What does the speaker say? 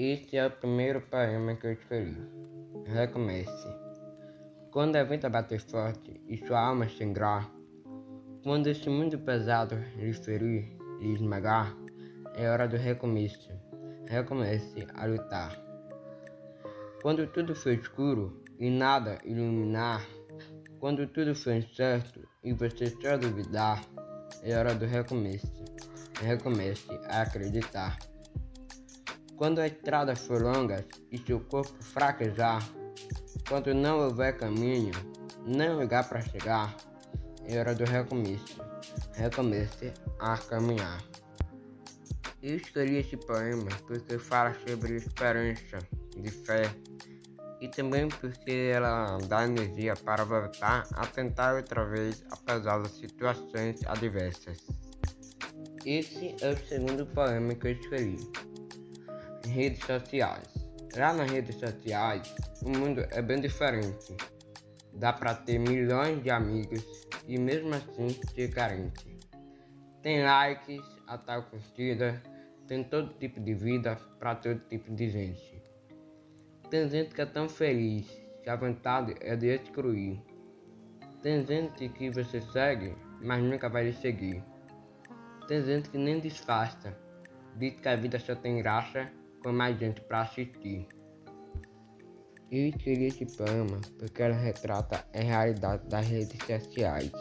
Este é o primeiro poema que eu escolhi. Recomece. Quando a vida bater forte e sua alma sangrar, quando esse mundo pesado lhe ferir e esmagar, é hora do recomeço. Recomece a lutar. Quando tudo for escuro e nada iluminar, quando tudo for incerto e você só duvidar, é hora do recomeço. Recomece a acreditar. Quando a estrada for longa e seu corpo fraquejar, quando não houver caminho, nem lugar para chegar, é hora do recomeço. Recomece a caminhar. Eu escolhi esse poema porque fala sobre esperança, de fé, e também porque ela dá energia para voltar a tentar outra vez apesar das situações adversas. Esse é o segundo poema que eu escolhi redes sociais. Lá nas redes sociais, o mundo é bem diferente. Dá para ter milhões de amigos e mesmo assim ser carente. Tem likes, a tal curtida, tem todo tipo de vida para todo tipo de gente. Tem gente que é tão feliz que a vontade é de excluir. Tem gente que você segue, mas nunca vai lhe seguir. Tem gente que nem disfarça, diz que a vida só tem graça com mais gente para assistir. Eu escolhi esse poema porque ela retrata a realidade das redes sociais.